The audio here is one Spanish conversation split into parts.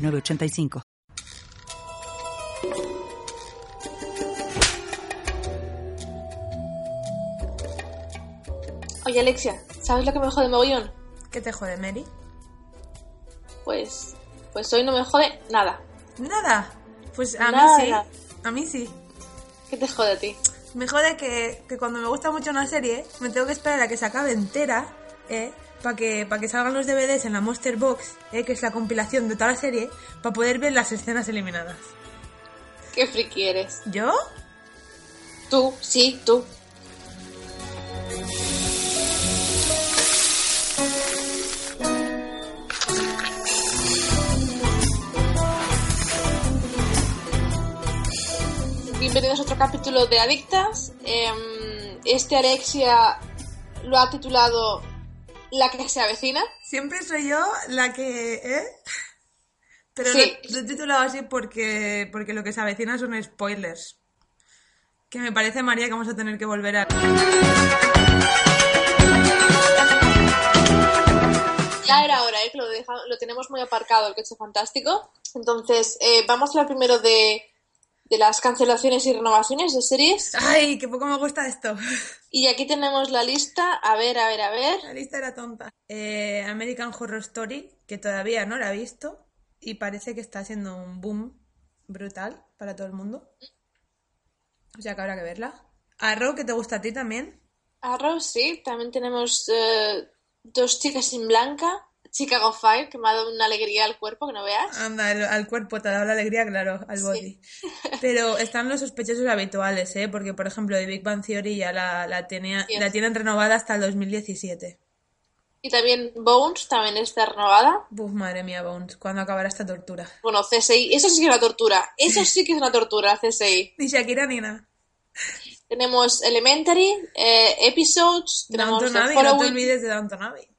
906985. Oye, Alexia, ¿sabes lo que me jode mogollón? ¿Qué te jode, Mary? Pues. Pues hoy no me jode nada. Nada. Pues a Nada. mí sí. A mí sí. ¿Qué te jode a ti? Me jode que, que cuando me gusta mucho una serie, me tengo que esperar a que se acabe entera, ¿eh? Para que, pa' que salgan los DVDs en la Monster Box, ¿eh? que es la compilación de toda la serie, para poder ver las escenas eliminadas. ¿Qué friki eres? ¿Yo? Tú, sí, tú. Bienvenidos a otro capítulo de Adictas. Em, Este Alexia lo ha titulado La que se avecina. Siempre soy yo la que, ¿eh? Pero Sí. lo, he titulado así porque, porque lo que se avecina son spoilers. Que me parece, María, que vamos a tener que volver a... Ya era hora, ¿eh? que lo, deja- lo tenemos muy aparcado el coche fantástico. Entonces, eh, vamos a hablar primero de, de las cancelaciones y renovaciones de series. ¡Ay, qué poco me gusta esto! Y aquí tenemos la lista. A ver, a ver, a ver. La lista era tonta. Eh, American Horror Story, que todavía no la he visto y parece que está siendo un boom brutal para todo el mundo. O sea que habrá que verla. Arrow, que te gusta a ti también. Arrow, sí. También tenemos eh, dos chicas en blanca. Chicago Fire, que me ha dado una alegría al cuerpo, que no veas. Anda, al, al cuerpo te ha dado la alegría, claro, al body. Pero están los sospechosos habituales, ¿eh? Porque, por ejemplo, de Big Bang Theory ya la, la, tenía, la tienen renovada hasta el 2017. Y también Bones, también está renovada. Buf, madre mía, Bones, ¿cuándo acabará esta tortura? Bueno, CSI, eso sí que es una tortura. Eso sí que es una tortura, CSI. Ni Shakira ni nada. Tenemos Elementary, eh, Episodes, tenemos Downton Abbey, no te olvides de Downton Abbey.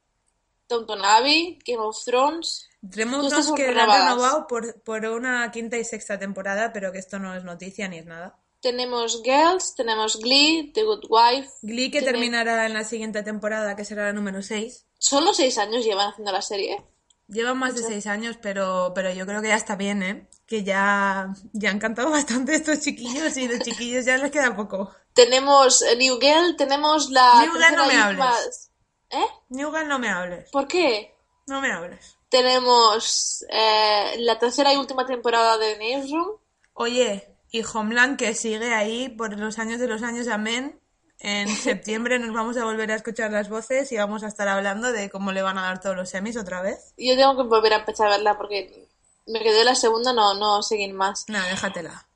Downton Abbey, Game of Thrones. Dos estás que la han renovado por, por una quinta y sexta temporada, pero que esto no es noticia ni es nada. Tenemos Girls, tenemos Glee, The Good Wife. Glee que Tiene- terminará en la siguiente temporada, que será la número 6. Solo seis años llevan haciendo la serie. Llevan más de seis años, pero, pero yo creo que ya está bien, ¿eh? Que ya, ya han cantado bastante estos chiquillos y los chiquillos ya les queda poco. Tenemos New Girl, tenemos la New Girl, no me hables. más- ¿Eh? No me hables. ¿Por qué? No me hables. Tenemos eh, la tercera y última temporada de Newsroom. Oye, y Homeland que sigue ahí por los años de los años, amén. En septiembre nos vamos a volver a escuchar las voces y vamos a estar hablando de cómo le van a dar todos los semis otra vez. Yo tengo que volver a empezar a verla porque me quedé la segunda, no, no seguir más. Nada, déjatela.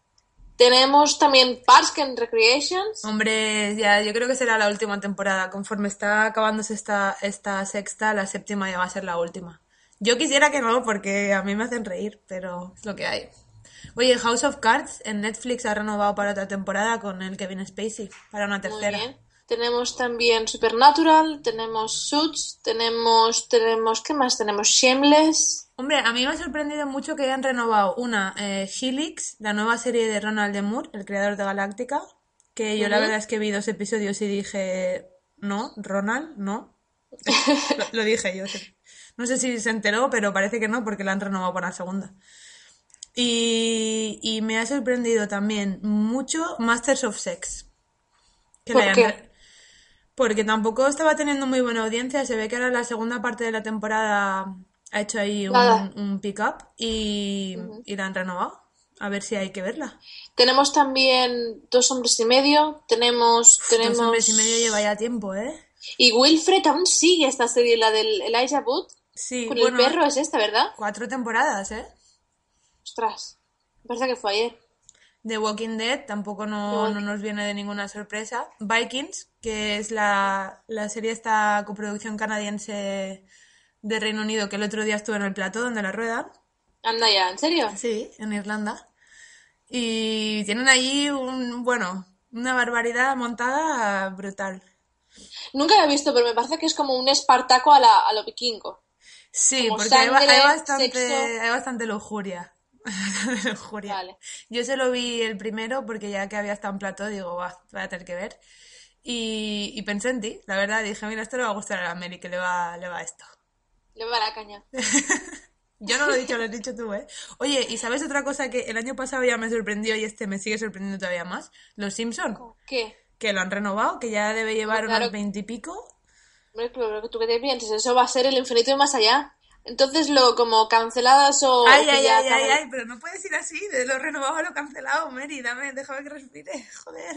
Tenemos también Parks and Recreations. Hombre, ya yo creo que será la última temporada. Conforme está acabándose esta, esta sexta, la séptima ya va a ser la última. Yo quisiera que no, porque a mí me hacen reír, pero es lo que hay. Oye, House of Cards en Netflix ha renovado para otra temporada con el Kevin Spacey, para una Muy tercera. bien. Tenemos también Supernatural, tenemos Suits, tenemos, tenemos, ¿qué más? Tenemos Shameless. Hombre, a mí me ha sorprendido mucho que hayan renovado una, eh, Helix, la nueva serie de Ronald D. Moore, el creador de Galáctica, que yo la verdad es que vi dos episodios y dije, no, Ronald, no. lo, lo dije yo. sí. No sé si se enteró, pero parece que no, porque la han renovado para la segunda. Y, y me ha sorprendido también mucho Masters of Sex. Que la ¿Por hayan qué? Porque tampoco estaba teniendo muy buena audiencia. Se ve que ahora la segunda parte de la temporada ha hecho ahí un, un pick-up y, y la han renovado. A ver si hay que verla. Tenemos también Dos Hombres y Medio, tenemos, tenemos... Dos hombres y medio lleva ya tiempo, ¿eh? Y Wilfred aún sigue esta serie, la del Elijah Wood, Sí, con bueno, el perro, es esta, ¿verdad? cuatro temporadas, ¿eh? Ostras, me parece que fue ayer. The Walking Dead tampoco no, no nos viene de ninguna sorpresa. Vikings, que es la, la serie esta coproducción canadiense de Reino Unido que el otro día estuvo en el plató donde la ruedan. Anda ya, ¿en serio? Sí, en Irlanda. Y tienen allí un, bueno, una barbaridad montada brutal. Nunca la he visto, pero me parece que es como un espartaco a, la, a lo vikingo. Sí, Como porque hay, bastante, sexo. hay bastante lujuria. Bastante lujuria. Vale. Yo se lo vi el primero porque ya que había estado en plató, digo, va, voy a tener que ver. Y, y pensé en ti, la verdad, dije, mira, esto le va a gustar a la Mary, que le va, le va esto. Le va la caña. Yo no lo he dicho, lo has dicho tú, ¿eh? Oye, ¿y sabes otra cosa que el año pasado ya me sorprendió y este me sigue sorprendiendo todavía más? Los Simpson, ¿Qué? que lo han renovado, que ya debe llevar Claro. unos veintipico. Hombre, pero tú qué te piensas, eso va a ser el infinito y más allá. Entonces lo como canceladas o Ay, ay, ay, ay, ay, pero no puedes ir así, de lo renovado a lo cancelado, Mary, dame, déjame que respire, joder.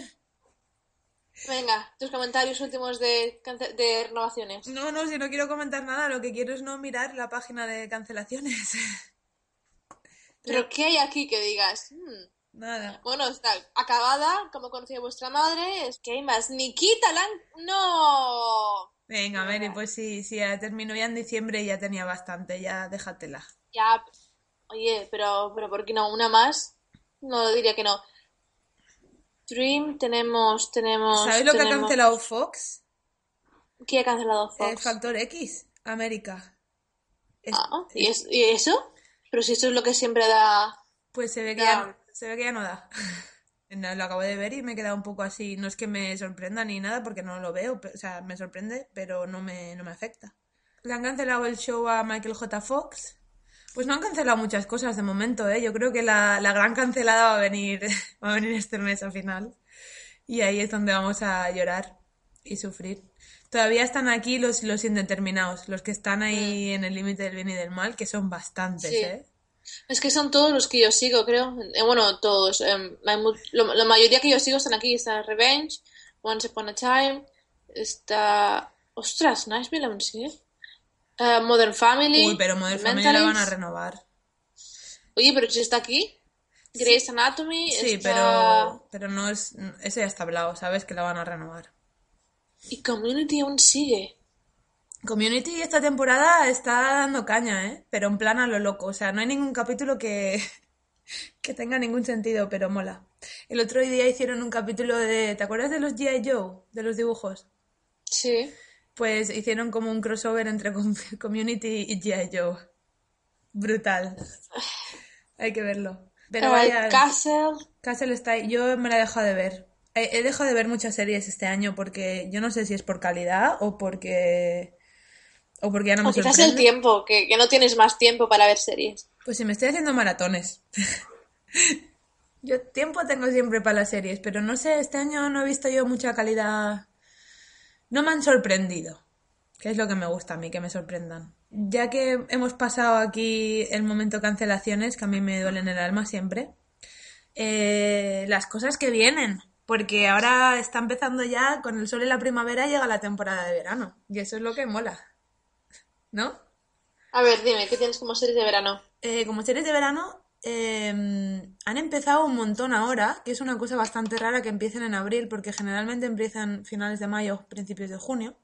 Venga, tus comentarios últimos de, de renovaciones. No, no, si no quiero comentar nada, lo que quiero es no mirar la página de cancelaciones. Pero ¿qué hay aquí que digas? "Hmm, Nada. Bueno, está acabada, como conocía vuestra madre, es que hay más. Nikita Lan... ¡No! Venga, Mary, pues sí, sí, ya terminó ya en diciembre y ya tenía bastante, ya déjatela. Ya, oye, pero, pero ¿por qué no? ¿Una más? No, diría que no. Dream, tenemos, tenemos... ¿Sabes lo que ha cancelado Fox? ¿Qué ha cancelado Fox? Factor X, América. Es- Ah, ¿y, es- ¿y eso? Pero si eso es lo que siempre da... Pues se ve que ya, se ve que ya no da. Lo acabo de ver y me he quedado un poco así. No es que me sorprenda ni nada porque no lo veo. O sea, me sorprende, pero no me, no me afecta. Le han cancelado el show a Michael J. Fox. Pues no han cancelado muchas cosas de momento, ¿eh? Yo creo que la, la gran cancelada va a venir, va a venir este mes al final. Y ahí es donde vamos a llorar y sufrir. Todavía están aquí los, los indeterminados, los que están ahí en el límite del bien y del mal, que son bastantes, Sí. ¿eh? Es que son todos los que yo sigo, creo. Eh, bueno, todos. em, lo- la mayoría que yo sigo están aquí. Está Revenge, Once Upon a Time, está... Ostras, Nashville aún sigue. Eh, Modern Family. Uy, pero Modern Family la van a renovar. Oye, pero si está aquí. Grey's Anatomy. Sí, está- pero, pero no es. Ese ya está hablado, ¿sabes? Que la van a renovar. Y Community aún sigue. Community esta temporada está dando caña, ¿eh? Pero en plan a lo loco. O sea, no hay ningún capítulo que, que tenga ningún sentido, pero mola. El otro día hicieron un capítulo de. ¿Te acuerdas de los G.I. Joe? De los dibujos. Sí. Pues hicieron como un crossover entre Com- Community y G.I. Joe. Brutal. Hay que verlo. Pero vaya. Castle. Castle está ahí. Yo me la he dejado de ver. He dejado de ver muchas series este año porque yo no sé si es por calidad o porque. O porque ya no me O quizás el tiempo, que, que no tienes más tiempo para ver series. Pues si me estoy haciendo maratones. yo tiempo tengo siempre para las series, pero no sé, este año no he visto yo mucha calidad. No me han sorprendido, que es lo que me gusta a mí, que me sorprendan. Ya que hemos pasado aquí el momento cancelaciones, que a mí me duelen el alma siempre, eh, las cosas que vienen, porque ahora está empezando ya, con el sol y la primavera llega la temporada de verano, y eso es lo que mola, ¿no? A ver, dime, ¿qué tienes como series de verano? Eh, como series de verano, eh, han empezado un montón ahora, que es una cosa bastante rara que empiecen en abril, porque generalmente empiezan finales de mayo, principios de junio.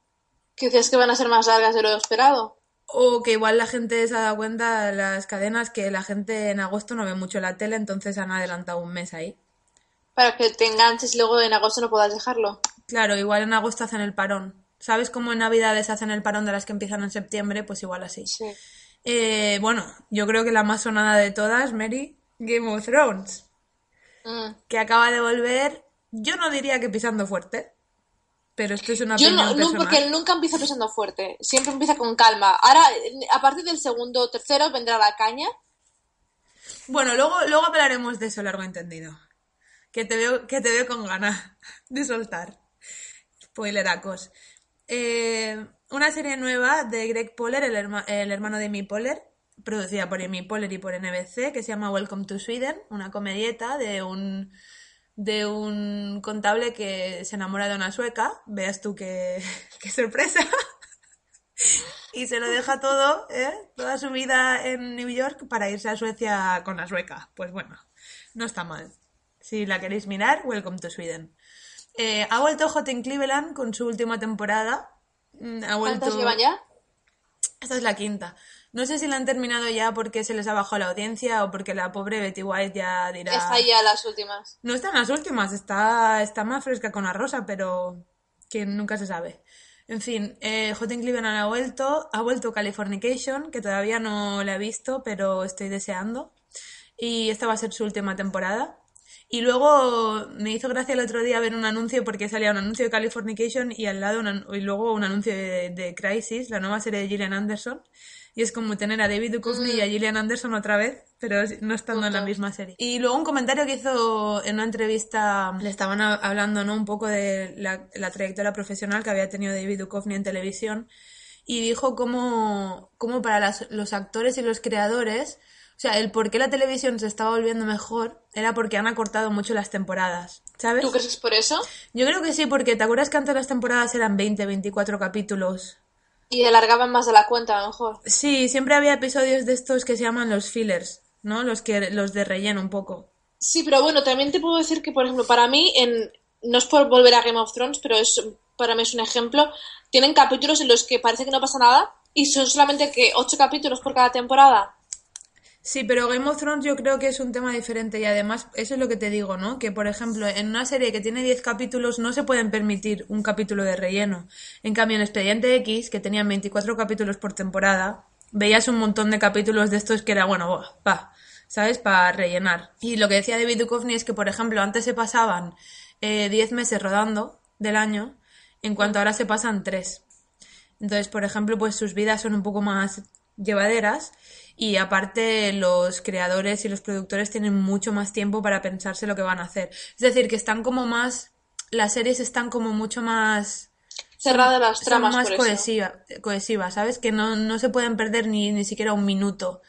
¿Que dices que van a ser más largas de lo esperado? O que igual la gente se ha dado cuenta, las cadenas, que la gente en agosto no ve mucho la tele, entonces han adelantado un mes ahí. Para que te enganches y luego en agosto no puedas dejarlo. Claro, igual en agosto hacen el parón. ¿Sabes cómo en Navidades hacen el parón de las que empiezan en septiembre? Pues igual así. Sí. Eh, bueno, yo creo que la más sonada de todas, Mary, Game of Thrones. Mm. que acaba de volver, yo no diría que pisando fuerte, pero esto es una Yo no, no, porque él nunca empieza pisando fuerte, siempre empieza con calma. Ahora, a partir del segundo o tercero vendrá la caña. Bueno, luego, luego hablaremos de eso largo entendido. Que te veo, que te veo con ganas de soltar. Spoileracos. Eh, una serie nueva de Greg Poller, el, el hermano de Amy Poller, producida por Amy Poller y por NBC, que se llama Welcome to Sweden, una comedieta de un de un contable que se enamora de una sueca, veas tú qué, qué sorpresa, y se lo deja todo, ¿eh? toda su vida en New York para irse a Suecia con la sueca. Pues bueno, no está mal. Si la queréis mirar, Welcome to Sweden. Eh, ha vuelto Hot in Cleveland con su última temporada. Mm, Ha vuelto... ¿Cuántas llevan ya? Esta es la quinta. No sé si la han terminado ya porque se les ha bajado la audiencia o porque la pobre Betty White ya dirá... Está ya las últimas. No están las últimas, está, está más fresca con la rosa, pero que nunca se sabe. En fin, eh, Hot in Cleveland ha vuelto, ha vuelto Californication, que todavía no la he visto, pero estoy deseando. Y esta va a ser su última temporada. Y luego me hizo gracia el otro día ver un anuncio porque salía un anuncio de Californication y al lado una- y luego un anuncio de, de Crisis, la nueva serie de Gillian Anderson. Y es como tener a David Duchovny y a Gillian Anderson otra vez, pero no estando en la misma serie. Y luego un comentario que hizo en una entrevista, le estaban hablando ¿no? un poco de la, la trayectoria profesional que había tenido David Duchovny en televisión y dijo cómo, cómo para las- los actores y los creadores, o sea, el por qué la televisión se estaba volviendo mejor era porque han acortado mucho las temporadas, ¿sabes? ¿Tú crees que es por eso? Yo creo que sí, porque te acuerdas que antes las temporadas eran 20, 24 capítulos. Y alargaban más de la cuenta, a lo mejor. Sí, siempre había episodios de estos que se llaman los fillers, ¿no? Los que los de relleno un poco. Sí, pero bueno, también te puedo decir que, por ejemplo, para mí, en... no es por volver a Game of Thrones, pero es para mí es un ejemplo. Tienen capítulos en los que parece que no pasa nada y son solamente que ocho capítulos por cada temporada. Sí, pero Game of Thrones yo creo que es un tema diferente y además eso es lo que te digo, ¿no? Que por ejemplo en una serie que tiene 10 capítulos no se pueden permitir un capítulo de relleno. En cambio en Expediente X, que tenían 24 capítulos por temporada, veías un montón de capítulos de estos que era, bueno, pa, ¿sabes? Para rellenar. Y lo que decía David Duchovny es que por ejemplo antes se pasaban eh, 10 meses rodando del año, en cuanto ahora se pasan 3. Entonces, por ejemplo, pues sus vidas son un poco más llevaderas y aparte los creadores y los productores tienen mucho más tiempo para pensarse lo que van a hacer. Es decir, que están como más, las series están como mucho más Cerradas las son tramas más por eso. cohesiva, cohesivas, ¿sabes? Que no, no se pueden perder ni, ni siquiera un minuto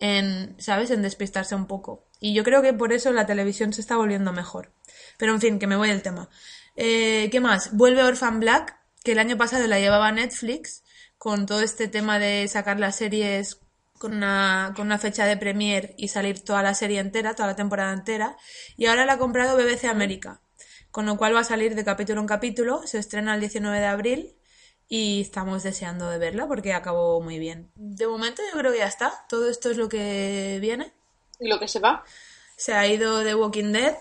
en, ¿sabes? En despistarse un poco. Y yo creo que por eso la televisión se está volviendo mejor. Pero en fin, que me voy del tema. Eh, ¿Qué más? Vuelve Orphan Black, que el año pasado la llevaba Netflix, con todo este tema de sacar las series con una, con una fecha de premier y salir toda la serie entera, toda la temporada entera. Y ahora la ha comprado BBC América, con lo cual va a salir de capítulo en capítulo. Se estrena el 19 de abril y estamos deseando de verla porque acabó muy bien. De momento yo creo que ya está. Todo esto es lo que viene. Y lo que se va. Se ha ido The Walking Dead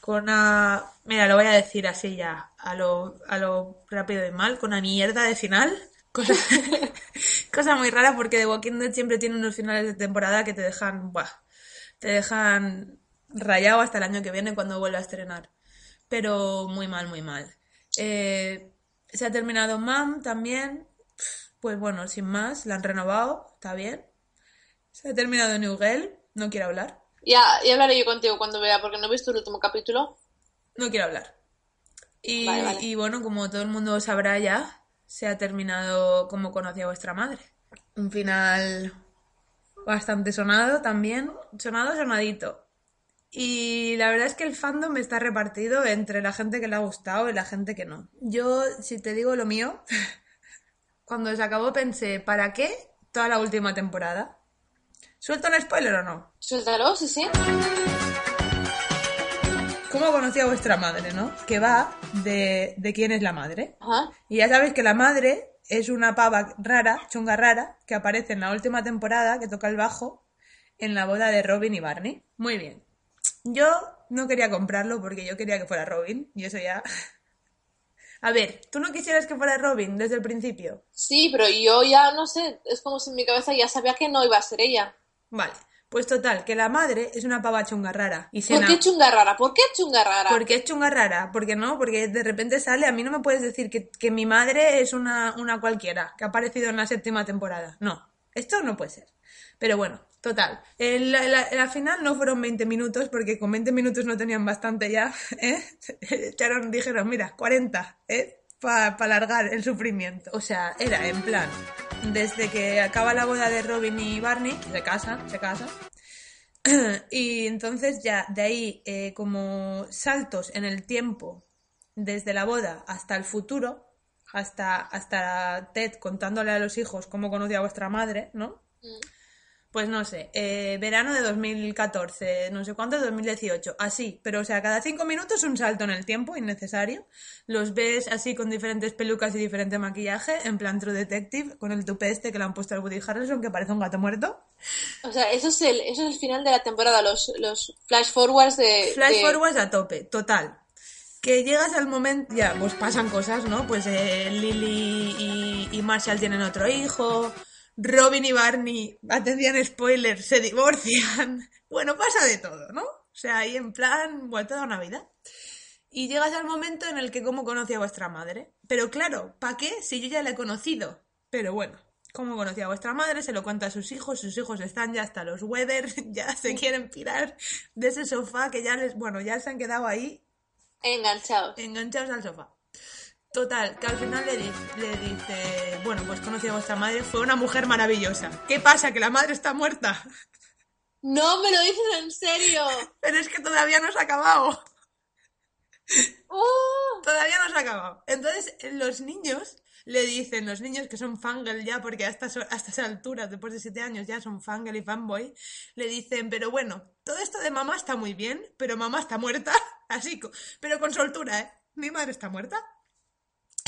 con una... Mira, lo voy a decir así ya, a lo, a lo rápido y mal, con una mierda de final. Cosa, cosa muy rara porque The Walking Dead siempre tiene unos finales de temporada que te dejan, buah, te dejan rayado hasta el año que viene cuando vuelva a estrenar. Pero muy mal, muy mal. Eh, se ha terminado Mam también. Pues bueno, sin más, la han renovado, está bien. Se ha terminado New Girl, no quiero hablar. Ya, ya hablaré yo contigo cuando vea, porque no he visto el último capítulo. No quiero hablar. Y, Vale, vale. y bueno, como todo el mundo sabrá ya, se ha terminado como conocía vuestra madre. Un final bastante sonado también. Sonado, sonadito. Y la verdad es que el fandom está repartido entre la gente que le ha gustado y la gente que no. Yo, si te digo lo mío, cuando se acabó pensé, ¿para qué toda la última temporada? ¿Suelto un spoiler o no? Suéltalo, sí, sí. ¿Cómo conocí a vuestra madre, no? Que va de, de quién es la madre. Ajá. Y ya sabéis que la madre es una pava rara, chunga rara, que aparece en la última temporada, que toca el bajo, en la boda de Robin y Barney. Muy bien. Yo no quería comprarlo porque yo quería que fuera Robin, y eso ya... A ver, ¿tú no quisieras que fuera Robin desde el principio? Sí, pero yo ya no sé, es como si en mi cabeza ya sabía que no iba a ser ella. Vale, pues total, que la madre es una pava chunga rara. Y ¿Por qué chunga rara? ¿Por qué chunga rara? ¿Por qué es chunga rara? Porque no, porque de repente sale, a mí no me puedes decir que, que mi madre es una, una cualquiera, que ha aparecido en la séptima temporada. No, esto no puede ser. Pero bueno, total. El- la, la- la final no fueron 20 minutos, porque con 20 minutos no tenían bastante ya, ¿eh? Echaron, dijeron, mira, 40, ¿eh? Para alargar el sufrimiento. O sea, era en plan, desde que acaba la boda de Robin y Barney, se casan, se casan, y entonces ya de ahí eh, como saltos en el tiempo desde la boda hasta el futuro, hasta, hasta Ted contándole a los hijos cómo conoció a vuestra madre, ¿no? Pues no sé, eh, verano de 2014, no sé cuánto, 2018, así, pero o sea, cada cinco minutos un salto en el tiempo innecesario. Los ves así con diferentes pelucas y diferente maquillaje, en plan True Detective, con el tupe este que le han puesto al Woody Harrelson, que parece un gato muerto. O sea, eso es el, eso es el final de la temporada, los, los flash forwards de... Flash de- forwards a tope, total. Que llegas al momento, ya, pues pasan cosas, ¿no? Pues eh, Lily y, y Marshall tienen otro hijo, Robin y Barney, atención spoiler, se divorcian. Bueno, pasa de todo, ¿no? O sea, ahí en plan, vuelta a Navidad. Y llegas al momento en el que cómo conocí a vuestra madre. Pero claro, ¿para qué si yo ya la he conocido? Pero bueno, cómo conocí a vuestra madre, se lo cuenta a sus hijos, sus hijos están ya hasta los weather, ya se quieren pirar de ese sofá que ya les, bueno, ya se han quedado ahí Enganchados. enganchados al sofá. Total, que al final le, le dice, bueno, pues conocí a vuestra madre, fue una mujer maravillosa. ¿Qué pasa? ¿Que la madre está muerta? No me lo dices en serio. Pero es que todavía no se ha acabado. ¡Oh! Todavía no se ha acabado. Entonces, los niños le dicen, los niños que son fangirl ya, porque a estas, a estas alturas, después de siete años, ya son fangirl y fanboy, le dicen, pero bueno, todo esto de mamá está muy bien, pero mamá está muerta, así, pero con soltura, ¿eh? Mi madre está muerta.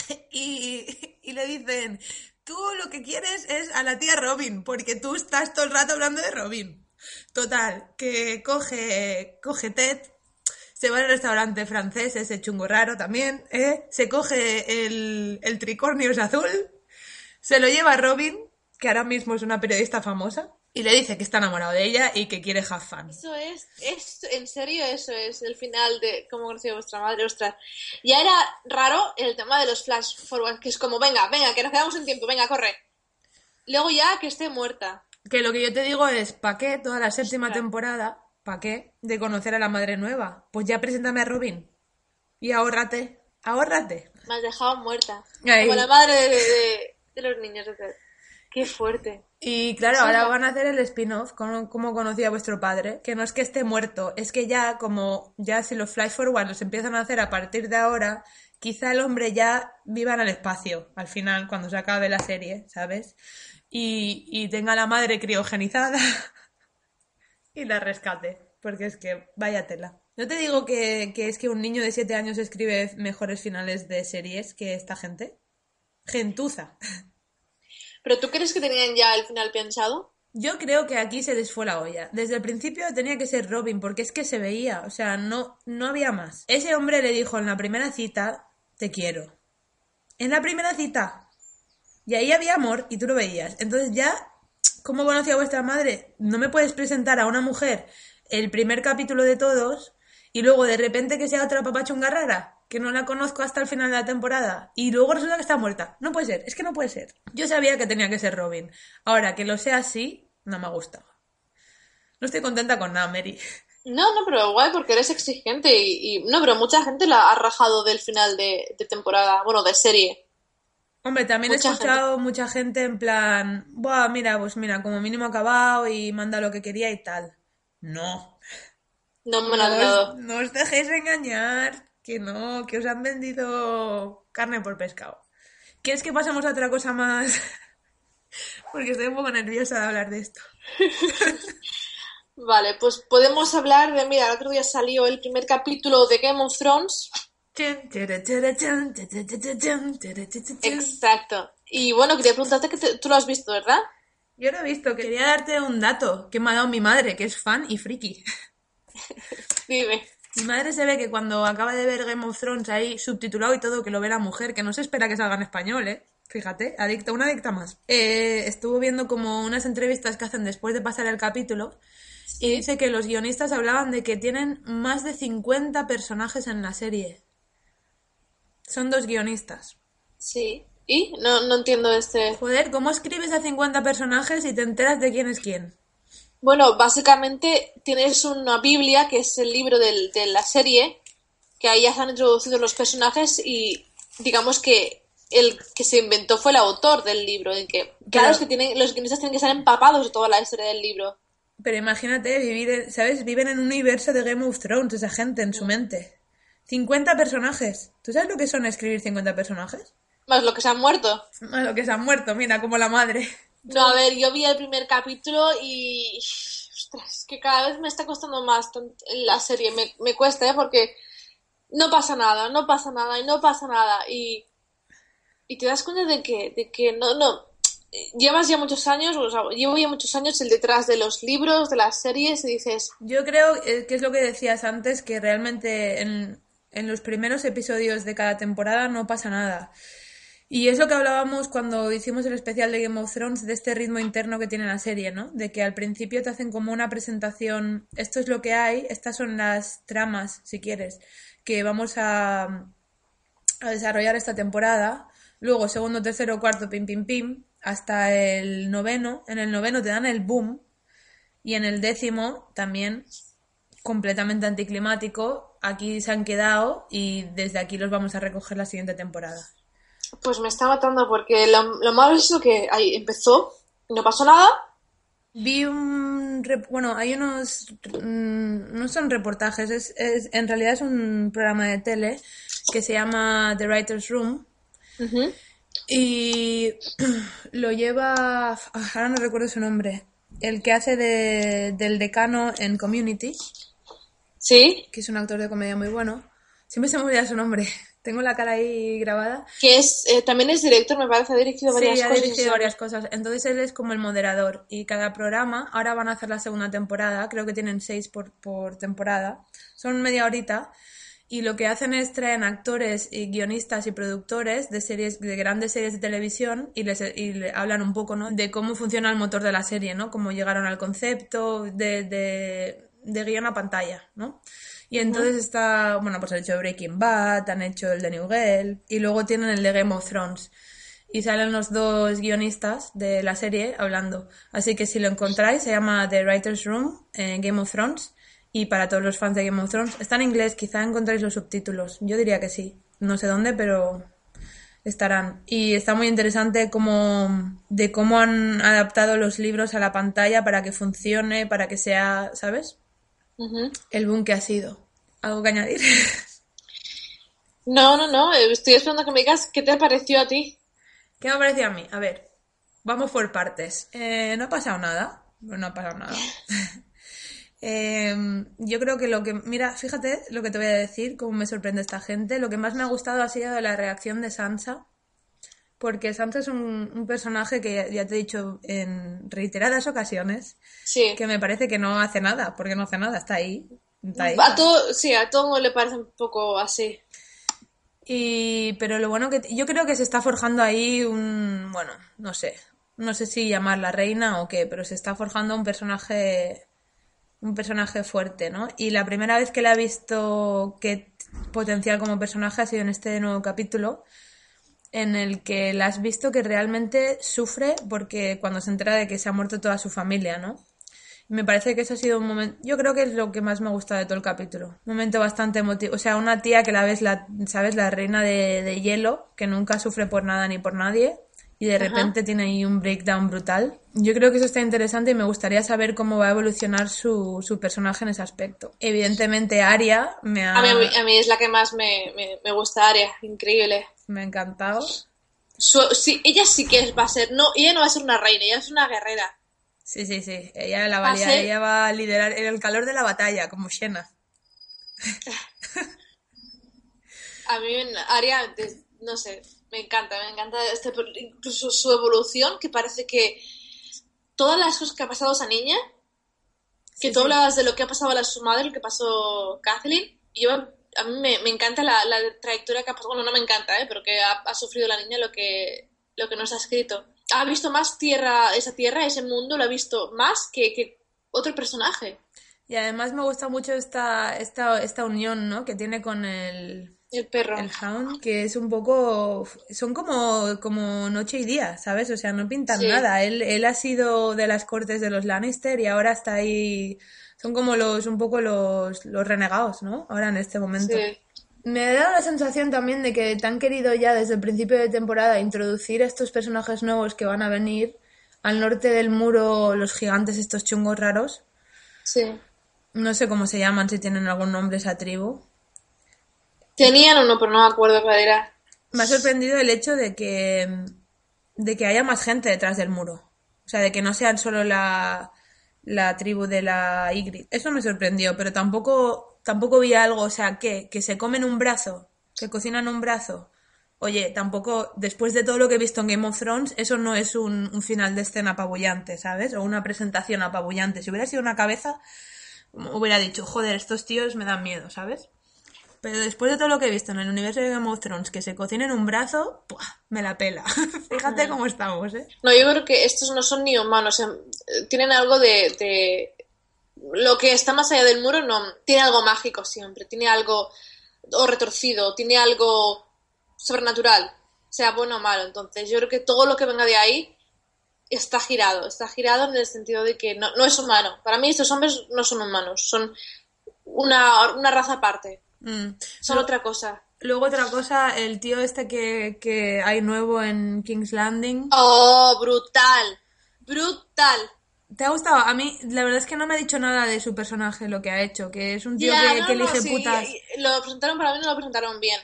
Y, le dicen, tú lo que quieres es a la tía Robin, porque tú estás todo el rato hablando de Robin. Total, que coge, coge Ted, se va al restaurante francés, ese chungo raro también, ¿eh? se coge el, el tricornio azul, se lo lleva a Robin, que ahora mismo es una periodista famosa, y le dice que está enamorado de ella y que quiere have fun. Eso es, es, en serio, eso es el final de cómo conocí a vuestra madre, ostras. Ya era raro el tema de los flash forward, que es como, venga, venga, que nos quedamos en tiempo, venga, corre. Luego ya que esté muerta. Que lo que yo te digo es, ¿para qué toda la séptima Ostras. temporada? ¿Para qué? De conocer a la madre nueva. Pues ya preséntame a Robin. Y ahórrate, ahórrate. Me has dejado muerta. Ahí. Como la madre de, de- de los niños. de. Qué fuerte. Y claro, ahora van a hacer el spin-off con cómo conocí a vuestro padre, que no es que esté muerto, es que ya como ya si los flash forward los empiezan a hacer a partir de ahora, quizá el hombre ya viva en el espacio al final cuando se acabe la serie, ¿sabes? Y, y tenga la madre criogenizada y la rescate, porque es que vaya tela. No te digo que, que es que un niño de 7 años escribe mejores finales de series que esta gente. Gentuza. ¿Pero tú crees que tenían ya el final pensado? Yo creo que aquí se les fue la olla. Desde el principio tenía que ser Robin, porque es que se veía, o sea, no, no había más. Ese hombre le dijo en la primera cita, te quiero. En la primera cita. Y ahí había amor y tú lo veías. Entonces ya, ¿cómo conocí a vuestra madre? No me puedes presentar a una mujer el primer capítulo de todos y luego de repente que sea otra papachunga rara, que no la conozco hasta el final de la temporada y luego resulta que está muerta. No puede ser, es que no puede ser. Yo sabía que tenía que ser Robin. Ahora que lo sea así, no me gusta. No estoy contenta con nada, Mary. No, no, pero guay, porque eres exigente y, y- No, pero mucha gente la ha rajado del final de, de temporada, bueno, de serie. Hombre, también he escuchado mucha gente en plan, Buah, mira, pues mira, como mínimo acabado y manda lo que quería y tal. No. No me lo han No dado. os, no os dejéis engañar, que no, que os han vendido carne por pescado. ¿Quieres que pasemos a otra cosa más? Porque estoy un poco nerviosa de hablar de esto. Vale, pues podemos hablar de. Mira, el otro día salió el primer capítulo de Game of Thrones. Exacto. Y bueno, quería preguntarte que te- tú lo has visto, ¿verdad? Yo lo he visto. Quería darte un dato que me ha dado mi madre, que es fan y friki. Dime. Mi madre se ve que cuando acaba de ver Game of Thrones ahí subtitulado y todo, que lo ve la mujer, que no se espera que salga en español, ¿eh? Fíjate, adicta, una adicta más. Eh, estuvo viendo como unas entrevistas que hacen después de pasar el capítulo y dice que los guionistas hablaban de que tienen más de 50 personajes en la serie. Son dos guionistas. Sí. ¿Y? No, no entiendo este. Joder, ¿cómo escribes a 50 personajes y te enteras de quién es quién? Bueno, básicamente tienes una Biblia, que es el libro del- de la serie, que ahí ya se han introducido los personajes y digamos que el que se inventó fue el autor del libro. En que, claro, Claro. es que tienen, los guionistas tienen que estar empapados de toda la historia del libro. Pero imagínate vivir, ¿sabes? Viven en un universo de Game of Thrones, esa gente en su mente. 50 personajes. ¿Tú sabes lo que son escribir 50 personajes? Más lo que se han muerto. A lo que se han muerto, mira, como la madre. No, a ver, yo vi el primer capítulo y. Ostras, que cada vez me está costando más la serie. Me, me cuesta, ¿eh? Porque no pasa nada, no pasa nada y no pasa nada. Y, y te das cuenta de que, de que no, no. Llevas ya muchos años, o sea, llevo ya muchos años el detrás de los libros, de las series, y dices, Yo creo eh, que es lo que decías antes, que realmente en, en los primeros episodios de cada temporada no pasa nada. Y es lo que hablábamos cuando hicimos el especial de Game of Thrones, de este ritmo interno que tiene la serie, ¿no? De que al principio te hacen como una presentación, esto es lo que hay, estas son las tramas, si quieres, que vamos a, a desarrollar esta temporada. Luego, segundo, tercero, cuarto, pim, pim, pim, hasta el noveno. En el noveno te dan el boom. Y en el décimo también completamente anticlimático. Aquí se han quedado y desde aquí los vamos a recoger la siguiente temporada. Pues me está matando porque lo, lo malo es lo que ahí empezó, no pasó nada. Vi un... Bueno, hay unos... mm, No son reportajes, es, es- en realidad es un programa de tele que se llama The Writer's Room y lo lleva... ah, Ahora no recuerdo su nombre. El que hace de, del decano en Community, Sí, que es un actor de comedia muy bueno. Siempre se me olvida su nombre. Tengo la cara ahí grabada. que es, eh, también es director, me parece, ha dirigido varias sí, ha cosas. dirigido varias cosas. Entonces él es como el moderador. Y cada programa, ahora van a hacer la segunda temporada, creo que tienen seis por, por temporada. Son media horita. Y lo que hacen es traen actores y guionistas y productores de series, de grandes series de televisión y les y le hablan un poco, ¿no? De cómo funciona el motor de la serie, ¿no? Cómo llegaron al concepto de, de, de guion a pantalla, ¿no? Y entonces está, bueno, pues han hecho Breaking Bad, han hecho el de New Girl, y luego tienen el de Game of Thrones. Y salen los dos guionistas de la serie hablando. Así que si lo encontráis, se llama The Writer's Room, eh, Game of Thrones. Y para todos los fans de Game of Thrones, está en inglés, quizá encontráis los subtítulos. Yo diría que sí. No sé dónde, pero estarán. Y está muy interesante cómo, de cómo han adaptado los libros a la pantalla para que funcione, para que sea, ¿sabes? El boom que ha sido. ¿Algo que añadir? No, no, no, eh, estoy esperando que me digas qué te pareció a ti. ¿Qué me ha parecido a mí? A ver, vamos por partes. Eh, no ha pasado nada. No ha pasado nada. Eh, yo creo que lo que. Mira, fíjate lo que te voy a decir, cómo me sorprende esta gente. Lo que más me ha gustado ha sido la reacción de Sansa. Porque Sansa es un, un personaje que ya, te he dicho en reiteradas ocasiones Sí. que me parece que no hace nada, porque no hace nada, está ahí. Está ahí. A todo, sí, a todo le parece un poco así. Y, pero lo bueno que yo creo que se está forjando ahí un, bueno, no sé, no sé si llamarla reina o qué, pero se está forjando un personaje, un personaje fuerte, ¿no? Y la primera vez que la he visto que potencial como personaje ha sido en este nuevo capítulo, en el que la has visto que realmente sufre porque cuando se entera de que se ha muerto toda su familia, ¿no? Me parece que ese ha sido un momento, yo creo que es lo que más me gusta de todo el capítulo. Un momento bastante emotivo. O sea, una tía que la ves, la, ¿sabes? La reina de, de hielo, que nunca sufre por nada ni por nadie, y de Ajá. repente tiene ahí un breakdown brutal. Yo creo que eso está interesante y me gustaría saber cómo va a evolucionar su, su personaje en ese aspecto. Evidentemente, Aria me ha, a mí, a mí es la que más me, me, me gusta, Aria, increíble. Me ha encantado. Sí, ella sí que va a ser, no, ella no va a ser una reina, ella es una guerrera. Sí, sí, sí. Ella la Va a valía, ser- ella va a liderar en el calor de la batalla, como Shena. A mí, Aria, no sé, me encanta, me encanta este, incluso su evolución, que parece que todas las cosas que ha pasado esa niña, que Sí, tú sí. hablabas de lo que ha pasado a su madre, lo que pasó Kathleen, y yo, a mí me, me encanta la, la trayectoria que ha pasado, bueno, no me encanta, ¿eh? pero que ha, ha sufrido la niña lo que, lo que nos ha escrito. Ha visto más tierra, esa tierra, ese mundo, lo ha visto más que, que otro personaje. Y además me gusta mucho esta, esta, esta unión, ¿no? Que tiene con el, El perro. el Hound, que es un poco... Son como, como noche y día, ¿sabes? O sea, no pintan Sí. nada. Él, él ha sido de las cortes de los Lannister y ahora está ahí... Son como los, un poco los, los renegados, ¿no? Ahora en este momento. Sí. Me da la sensación también de que te han querido ya desde el principio de temporada introducir estos personajes nuevos que van a venir al norte del muro, los gigantes estos chungos raros. sí. No sé cómo se llaman, si tienen algún nombre esa tribu. Tenían uno, pero no me acuerdo cuál era. Me ha sorprendido el hecho de que, de que haya más gente detrás del muro. O sea, de que no sean solo la, la tribu de la Ygritte. Eso me sorprendió, pero tampoco, tampoco vi algo, o sea, que, que se comen un brazo, que cocinan un brazo. Oye, tampoco, después de todo lo que he visto en Game of Thrones, eso no es un, un final de escena apabullante, ¿sabes? O una presentación apabullante. Si hubiera sido una cabeza, hubiera dicho, joder, estos tíos me dan miedo, ¿sabes? Pero después de todo lo que he visto en el universo de Game of Thrones, que se cocinen un brazo, me la pela. Fíjate cómo estamos, ¿eh? No, yo creo que estos no son ni humanos. Tienen algo de, de- Lo que está más allá del muro no... Tiene algo mágico siempre. Tiene algo... O retorcido. Tiene algo sobrenatural. Sea bueno o malo. Entonces yo creo que todo lo que venga de ahí está girado. Está girado en el sentido de que no, no es humano. Para mí estos hombres no son humanos. Son una, una raza aparte. Mm. Son Lo- otra cosa. Luego otra cosa, el tío este que, que hay nuevo en King's Landing. Oh, brutal. Brutal. ¿Te ha gustado? A mí, la verdad es que no me ha dicho nada de su personaje, lo que ha hecho, que es un tío que, no, que no, elige sí, putas. Lo presentaron para mí, no lo presentaron bien.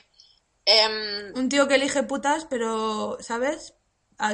Em, Un tío que elige putas, pero, ¿sabes?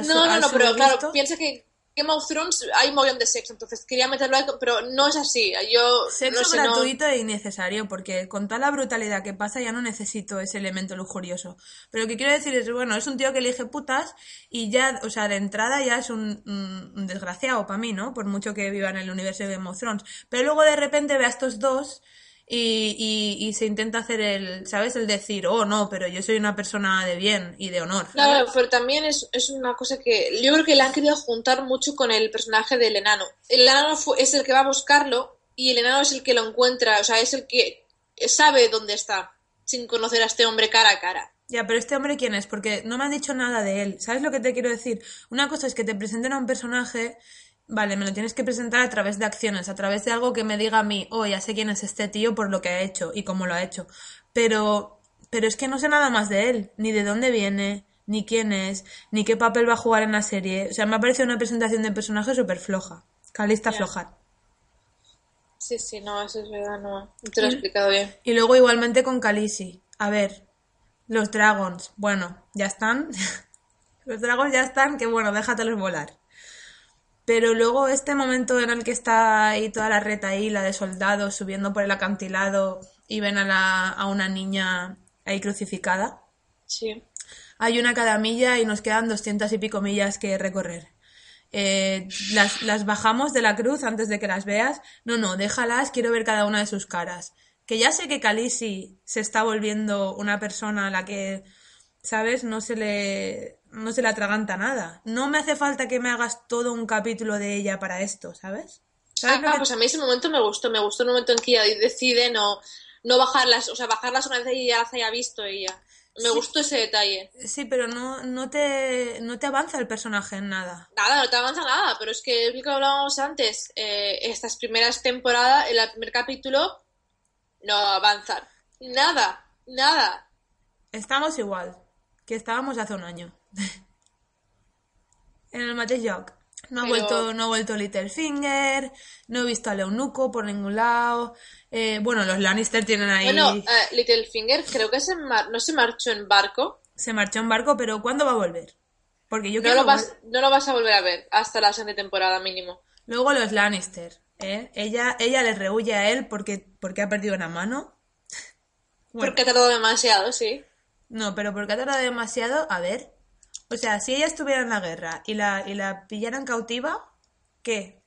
Su- no, no, no, pero claro, piensa que Game of Thrones hay un montón de sexo, entonces quería meterlo ahí, pero no es así. Yo Sexo no sé, no- gratuito e innecesario, porque con toda la brutalidad que pasa ya no necesito ese elemento lujurioso. Pero lo que quiero decir es, bueno, es un tío que elige putas y ya, o sea, de entrada ya es un, un- un desgraciado para mí, ¿no? Por mucho que viva en el universo de Game of Thrones. Pero luego de repente ve a estos dos y, y, y se intenta hacer el, ¿sabes? El decir, oh, no, pero yo soy una persona de bien y de honor. Claro, pero también es, es una cosa que yo creo que le han querido juntar mucho con el personaje del enano. El enano fue- es el que va a buscarlo y el enano es el que lo encuentra, o sea, es el que sabe dónde está, sin conocer a este hombre cara a cara. Ya, pero este hombre quién es, porque no me han dicho nada de él. ¿Sabes lo que te quiero decir? Una cosa es que te presenten a un personaje, vale, me lo tienes que presentar a través de acciones, a través de algo que me diga a mí, oh, ya sé quién es este tío por lo que ha hecho y cómo lo ha hecho. Pero, pero es que no sé nada más de él, ni de dónde viene, ni quién es, ni qué papel va a jugar en la serie. O sea, me ha parecido una presentación de personaje súper floja. Calista Ya. floja. Sí, sí, no, eso es verdad, no, te lo he explicado bien. Y luego igualmente con Khaleesi. A ver, los dragons. Bueno, ya están. los dragons ya están, que bueno, déjatelos volar. Pero luego este momento en el que está ahí toda la retaíla de soldados subiendo por el acantilado y ven a, la, a una niña ahí crucificada. Sí. Hay una cada milla y nos quedan doscientas y pico millas que recorrer. Eh, las, las bajamos de la cruz antes de que las veas. No, no, déjalas, quiero ver cada una de sus caras. Que ya sé que Khaleesi se está volviendo una persona a la que, ¿sabes? No se le, no se le atraganta nada. No me hace falta que me hagas todo un capítulo de ella para esto, ¿sabes? ¿Sabes Ah, que- pues a mí ese momento me gustó, me gustó el momento en que ella decide no, no bajarlas, o sea, bajarlas una vez y ya las haya visto ella. Me Sí. gustó ese detalle. Sí, pero no, no, te, no te avanza el personaje en nada. Nada, no te avanza nada, pero es que es lo que hablábamos antes, eh, estas primeras temporadas, en el primer capítulo, no avanzan. Nada, nada. Estamos igual que estábamos hace un año. en el mateix lloc. No ha, vuelto, no ha vuelto Littlefinger, no he visto al eunuco por ningún lado. Eh, bueno, los Lannister tienen ahí... Bueno, eh, Littlefinger creo que se mar- no se marchó en barco. Se marchó en barco, pero ¿cuándo va a volver? Porque yo No quiero lo, vas, no lo vas a volver a ver hasta la siguiente temporada mínimo. Luego los Lannister, ¿eh? Ella, ella le rehuye a él porque, porque ha perdido una mano. Bueno. Porque ha tardado demasiado, sí. No, pero porque ha tardado demasiado, a ver. O sea, si ella estuviera en la guerra y la, y la pillaran cautiva, ¿qué?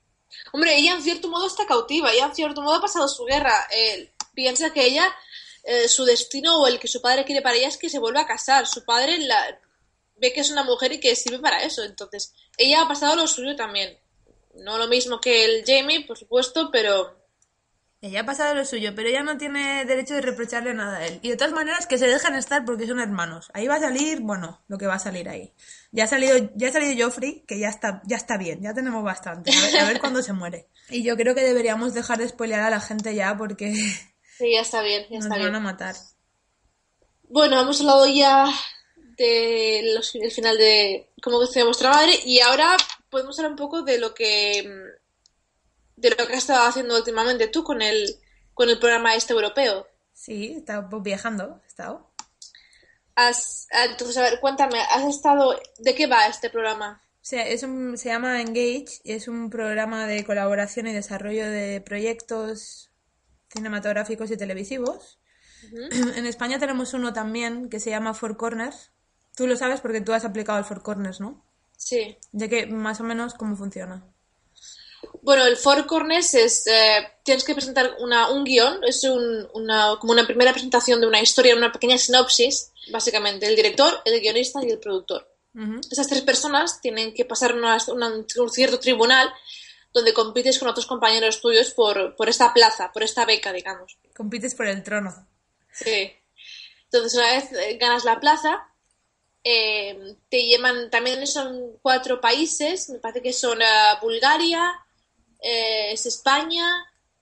Hombre, ella en cierto modo está cautiva, ella en cierto modo ha pasado su guerra. Eh, piensa que ella, eh, su destino o el que su padre quiere para ella es que se vuelva a casar. Su padre la, ve que es una mujer y que sirve para eso. Entonces, ella ha pasado lo suyo también. No lo mismo que el Jamie, por supuesto, pero Ella ha pasado lo suyo, pero ella no tiene derecho de reprocharle nada a él. Y de todas maneras, que se dejan estar porque son hermanos. Ahí va a salir, bueno, lo que va a salir ahí. Ya ha salido, ya ha salido Joffrey, que ya está, ya está bien, ya tenemos bastante. A ver, a ver cuándo se muere. Y yo creo que deberíamos dejar de spoilear a la gente ya porque sí, ya está bien, ya nos está van a matar. Bueno, hemos hablado ya del final de cómo vuestra madre y ahora podemos hablar un poco de lo que de lo que has estado haciendo últimamente tú con el con el programa este europeo. Sí, está pues, viajando, he estado. Has, ah, entonces, a ver, cuéntame, ¿has estado de qué va este programa? sea, es un- se llama Engage y es un programa de colaboración y desarrollo de proyectos cinematográficos y televisivos. En España tenemos uno también que se llama Four Corners. Tú lo sabes porque tú has aplicado el Four Corners, ¿no? Sí. De que más o menos cómo funciona. Bueno, el Four Corners es. eh, tienes que presentar una, un guion, es un- una, como una primera presentación de una historia, una pequeña sinopsis, básicamente. El director, el guionista y el productor. Esas tres personas tienen que pasar una- un cierto tribunal donde compites con otros compañeros tuyos por, por esta plaza, por esta beca, digamos. Compites por el trono. Sí. Entonces, una vez eh, ganas la plaza, eh, te llevan, también son cuatro países, me parece que son Bulgaria, eh, es España,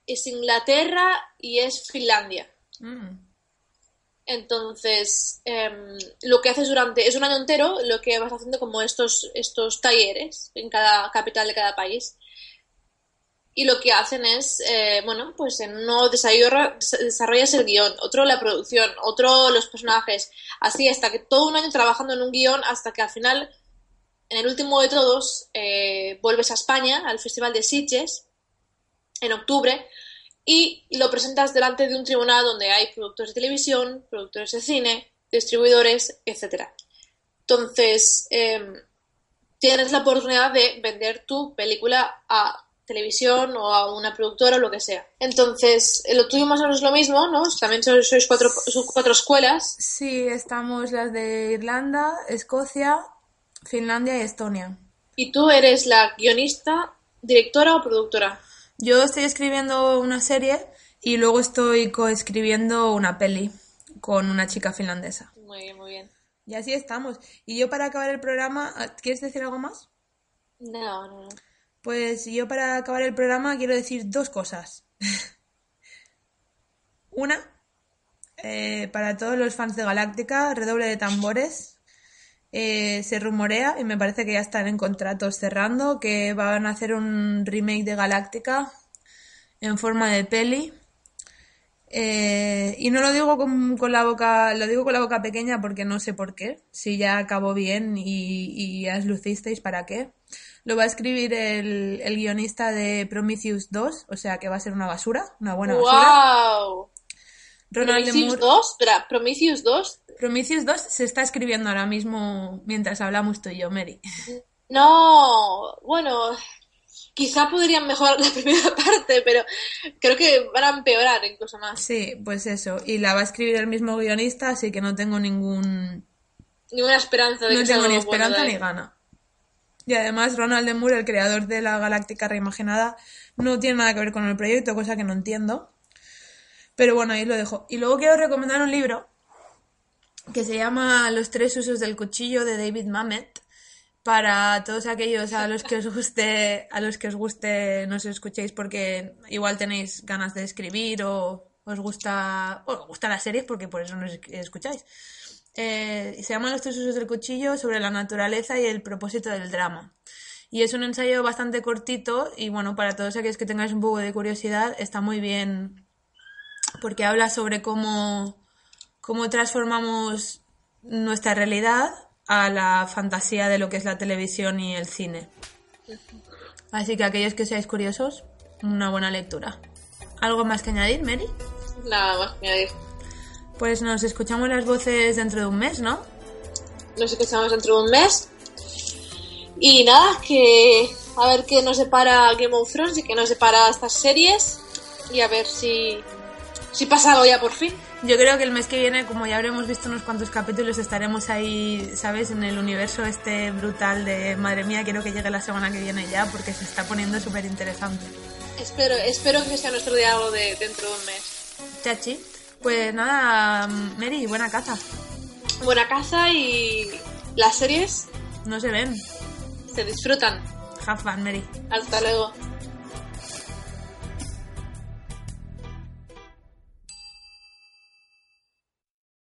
es Inglaterra y es Finlandia. Mm. Entonces, em, lo que haces durante, es un año entero, lo que vas haciendo como estos, estos talleres en cada capital de cada país. Y lo que hacen es, eh, bueno, pues en uno desarrolla- desarrollas el guion, otro la producción, otro los personajes, así hasta que todo un año trabajando en un guion hasta que al final, en el último de todos, eh, vuelves a España, al Festival de Sitges, en octubre, y lo presentas delante de un tribunal donde hay productores de televisión, productores de cine, distribuidores, etcétera. Entonces, em, tienes la oportunidad de vender tu película a televisión o a una productora o lo que sea. Entonces, eh, lo tuyo más o menos es lo mismo, ¿no? También sois cuatro escuelas. Sí, estamos las de Irlanda, Escocia, Finlandia y Estonia. Y tú eres la guionista, directora o productora. Yo estoy escribiendo una serie y luego estoy coescribiendo una peli con una chica finlandesa. Muy bien, muy bien. Y así estamos. Y yo para acabar el programa, ¿quieres decir algo más? No, no, no. Pues yo para acabar el programa quiero decir dos cosas. Una, eh, para todos los fans de Galáctica, redoble de tambores. Eh, se rumorea, y me parece que ya están en contratos cerrando, que van a hacer un remake de Galáctica en forma de peli. Eh, y no lo digo con, con la boca, lo digo con la boca pequeña porque no sé por qué. Si ya acabó bien y, y ya os lucisteis, ¿para qué? Lo va a escribir el, el guionista de Prometheus 2, o sea que va a ser una basura, una buena basura. Ronald Prometheus Moore. 2, espera, Prometheus 2. Prometheus 2 se está escribiendo ahora mismo mientras hablamos tú y yo, Mary. No, bueno, quizá podrían mejorar la primera parte, pero creo que van a empeorar incluso más. Sí, pues eso. Y la va a escribir el mismo guionista, así que no tengo ningún. Ninguna esperanza de No que tengo ni bueno esperanza ni gana. Y además, Ronald de Moore, el creador de la Galáctica Reimaginada, no tiene nada que ver con el proyecto, cosa que no entiendo. Pero bueno, ahí lo dejo. Y luego quiero recomendar un libro que se llama Los tres usos del cuchillo de David Mamet. Para todos aquellos a los que os guste, a los que os guste, no os escuchéis porque igual tenéis ganas de escribir o os gusta, o os gustan las series porque por eso nos escucháis. Eh, se llama Los tres usos del cuchillo sobre la naturaleza y el propósito del drama. Y es un ensayo bastante cortito y bueno, para todos aquellos que tengáis un poco de curiosidad, está muy bien porque habla sobre cómo, cómo transformamos nuestra realidad a la fantasía de lo que es la televisión y el cine. Así que aquellos que seáis curiosos, una buena lectura. ¿Algo más que añadir, Mary? Nada más que añadir. Pues nos escuchamos las voces dentro de un mes, ¿no? Nos escuchamos dentro de un mes. Y nada, que a ver qué nos separa Game of Thrones y qué nos separa estas series. Y a ver si, si pasa algo ya por fin. Yo creo que el mes que viene, como ya habremos visto unos cuantos capítulos, estaremos ahí, ¿sabes? En el universo este brutal de madre mía, quiero que llegue la semana que viene ya porque se está poniendo súper interesante. Espero, espero que sea nuestro diálogo de dentro de un mes. Chachi. Pues nada, Mary, buena caza. Buena caza y las series No se ven. se disfrutan. Have fun, Mary. Hasta luego.